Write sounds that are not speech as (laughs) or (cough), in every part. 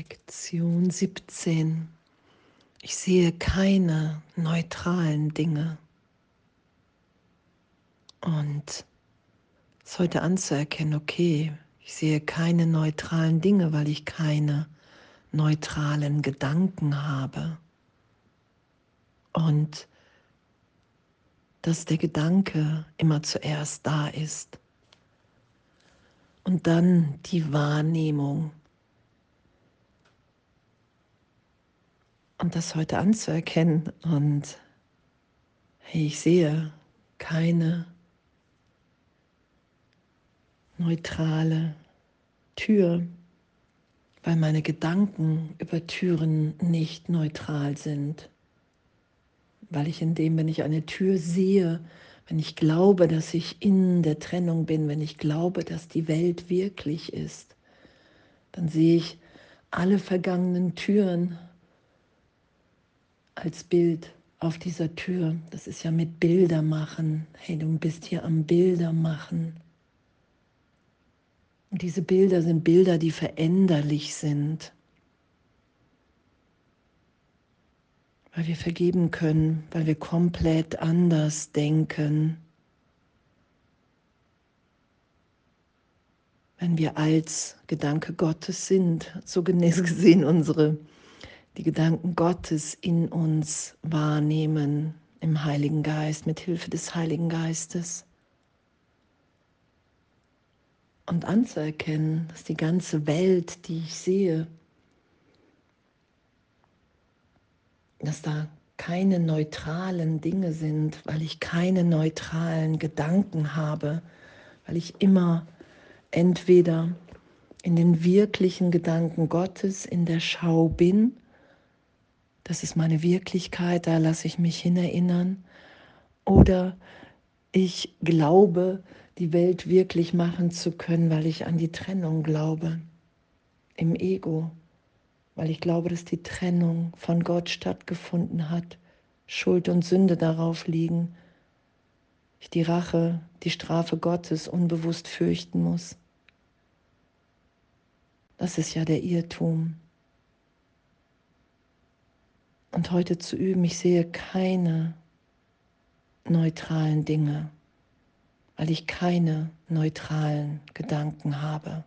Lektion 17. Ich sehe keine neutralen Dinge. Und es heute anzuerkennen, okay, ich sehe keine neutralen Dinge, weil ich keine neutralen Gedanken habe. Und dass der Gedanke immer zuerst da ist. Und dann die Wahrnehmung. Und das heute anzuerkennen. Und hey, ich sehe keine neutrale Tür, weil meine Gedanken über Türen nicht neutral sind weil ich in dem, wenn ich eine Tür sehe, wenn ich glaube, dass ich in der Trennung bin, wenn ich glaube, dass die Welt wirklich ist, dann sehe ich alle vergangenen Türen als Bild auf dieser Tür. Das ist ja mit Bilder machen. Hey, du bist hier am Bilder machen. Und diese Bilder sind Bilder, die veränderlich sind. weil wir vergeben können, weil wir komplett anders denken. Wenn wir als Gedanke Gottes sind, so (laughs) gesehen unsere, die Gedanken Gottes in uns wahrnehmen im Heiligen Geist, mit Hilfe des Heiligen Geistes. Und anzuerkennen, dass die ganze Welt, die ich sehe, dass da keine neutralen Dinge sind, weil ich keine neutralen Gedanken habe, weil ich immer entweder in den wirklichen Gedanken Gottes in der Schau bin, das ist meine Wirklichkeit, da lasse ich mich hinerinnern, oder ich glaube, die Welt wirklich machen zu können, weil ich an die Trennung glaube, im Ego. Weil ich glaube, dass die Trennung von Gott stattgefunden hat, Schuld und Sünde darauf liegen, ich die Rache, die Strafe Gottes unbewusst fürchten muss. Das ist ja der Irrtum. Und heute zu üben, ich sehe keine neutralen Dinge, weil ich keine neutralen Gedanken habe.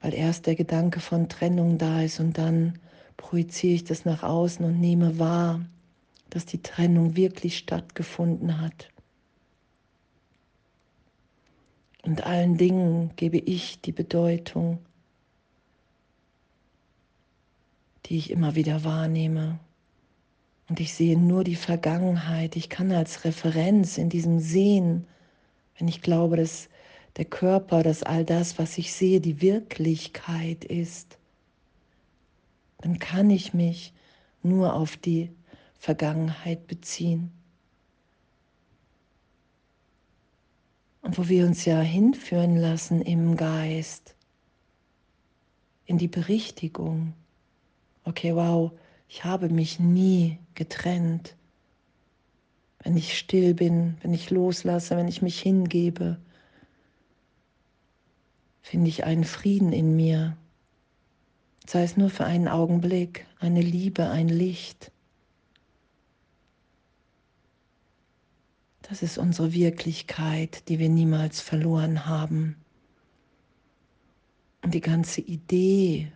weil erst der Gedanke von Trennung da ist und dann projiziere ich das nach außen und nehme wahr, dass die Trennung wirklich stattgefunden hat. Und allen Dingen gebe ich die Bedeutung, die ich immer wieder wahrnehme. Und ich sehe nur die Vergangenheit. Ich kann als Referenz in diesem Sehen, wenn ich glaube, dass der Körper, dass all das, was ich sehe, die Wirklichkeit ist, dann kann ich mich nur auf die Vergangenheit beziehen. Und wo wir uns ja hinführen lassen im Geist, in die Berichtigung. Okay, wow, ich habe mich nie getrennt. Wenn ich still bin, wenn ich loslasse, wenn ich mich hingebe, finde ich einen Frieden in mir, sei es nur für einen Augenblick, eine Liebe, ein Licht. Das ist unsere Wirklichkeit, die wir niemals verloren haben. Und die ganze Idee,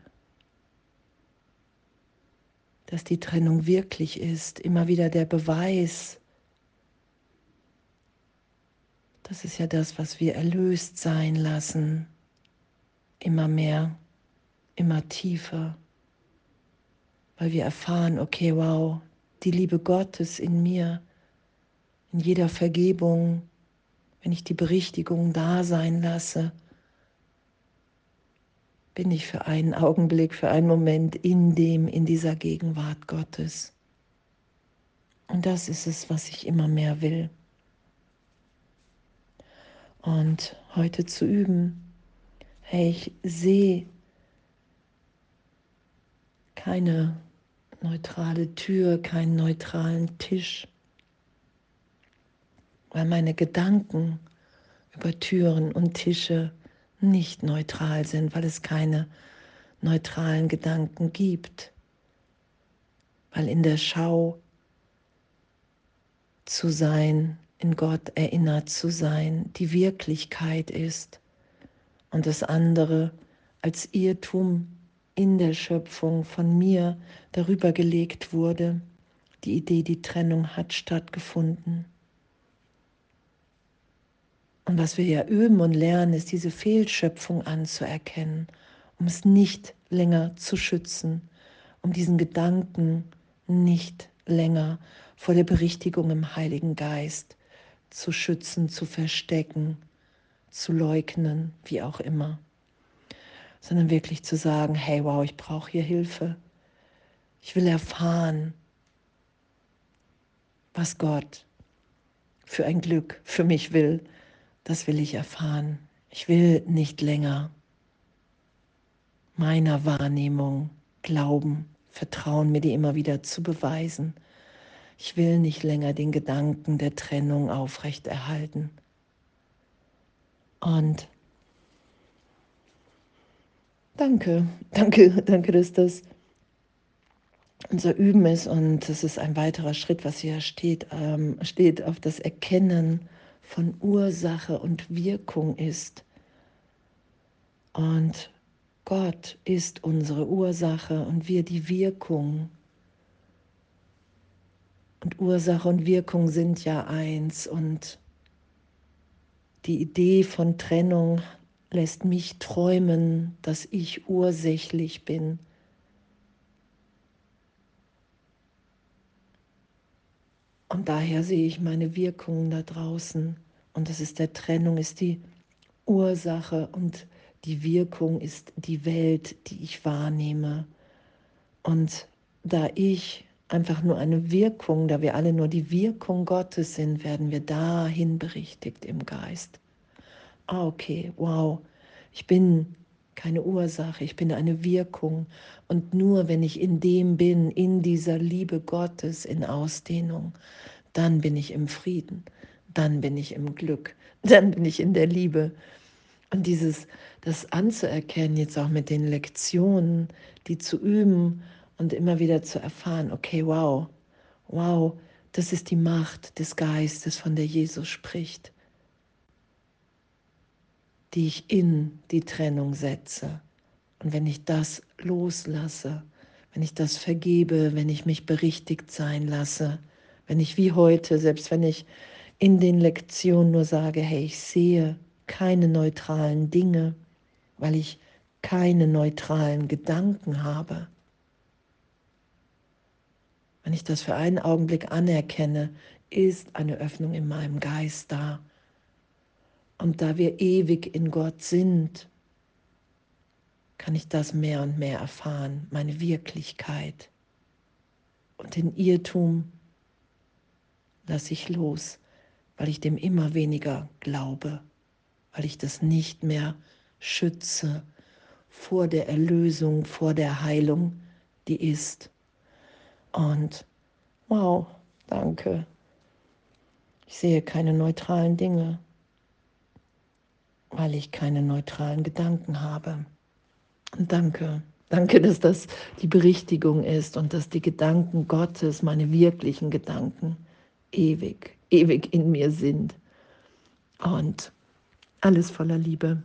dass die Trennung wirklich ist, immer wieder der Beweis, das ist ja das, was wir erlöst sein lassen. Immer mehr, immer tiefer, weil wir erfahren, okay, wow, die Liebe Gottes in mir, in jeder Vergebung, wenn ich die Berichtigung da sein lasse, bin ich für einen Augenblick, für einen Moment in dem, in dieser Gegenwart Gottes. Und das ist es, was ich immer mehr will. Und heute zu üben, hey, ich sehe keine neutrale Tür, keinen neutralen Tisch, weil meine Gedanken über Türen und Tische nicht neutral sind, weil es keine neutralen Gedanken gibt, weil in der Schau zu sein, in Gott erinnert zu sein, die Wirklichkeit ist und das andere als Irrtum in der Schöpfung von mir darüber gelegt wurde. Die Idee, die Trennung hat stattgefunden. Und was wir ja üben und lernen, ist diese Fehlschöpfung anzuerkennen, um es nicht länger zu schützen, um diesen Gedanken nicht länger vor der Berichtigung im Heiligen Geist zu schützen, zu verstecken, zu leugnen, wie auch immer, sondern wirklich zu sagen, hey, wow, ich brauche hier Hilfe. Ich will erfahren, was Gott für ein Glück für mich will. Das will ich erfahren. Ich will nicht länger meiner Wahrnehmung glauben, vertrauen, mir die immer wieder zu beweisen. Ich will nicht länger den Gedanken der Trennung aufrechterhalten. Und danke, danke, danke, dass das unser Üben ist und das ist ein weiterer Schritt, was hier steht, ähm, steht auf das Erkennen von Ursache und Wirkung ist. Und Gott ist unsere Ursache und wir die Wirkung. Und Ursache und Wirkung sind ja eins und die Idee von Trennung lässt mich träumen, dass ich ursächlich bin. Und daher sehe ich meine Wirkungen da draußen. Und das ist der Trennung, ist die Ursache und die Wirkung ist die Welt, die ich wahrnehme. Und da ich einfach nur eine Wirkung, da wir alle nur die Wirkung Gottes sind, werden wir dahin berichtigt im Geist. Ah, okay, wow, ich bin keine Ursache, ich bin eine Wirkung. Und nur wenn ich in dem bin, in dieser Liebe Gottes in Ausdehnung, dann bin ich im Frieden, dann bin ich im Glück, (laughs) dann bin ich in der Liebe. Und dieses, das anzuerkennen, jetzt auch mit den Lektionen, die zu üben und immer wieder zu erfahren, okay, wow, wow, das ist die Macht des Geistes, von der Jesus spricht, die ich in die Trennung setze. Und wenn ich das loslasse, wenn ich das vergebe, wenn ich mich berichtigt sein lasse, wenn ich wie heute, selbst wenn ich in den Lektionen nur sage, hey, ich sehe keine neutralen Dinge, weil ich keine neutralen Gedanken habe, wenn ich das für einen Augenblick anerkenne, ist eine Öffnung in meinem Geist da. Und da wir ewig in Gott sind, kann ich das mehr und mehr erfahren, meine Wirklichkeit. Und den Irrtum lasse ich los, weil ich dem immer weniger glaube, weil ich das nicht mehr schütze vor der Erlösung, vor der Heilung, die ist. Und wow, danke. Ich sehe keine neutralen Dinge, weil ich keine neutralen Gedanken habe. Und danke, danke, dass das die Berichtigung ist und dass die Gedanken Gottes, meine wirklichen Gedanken, ewig, ewig in mir sind. Und alles voller Liebe.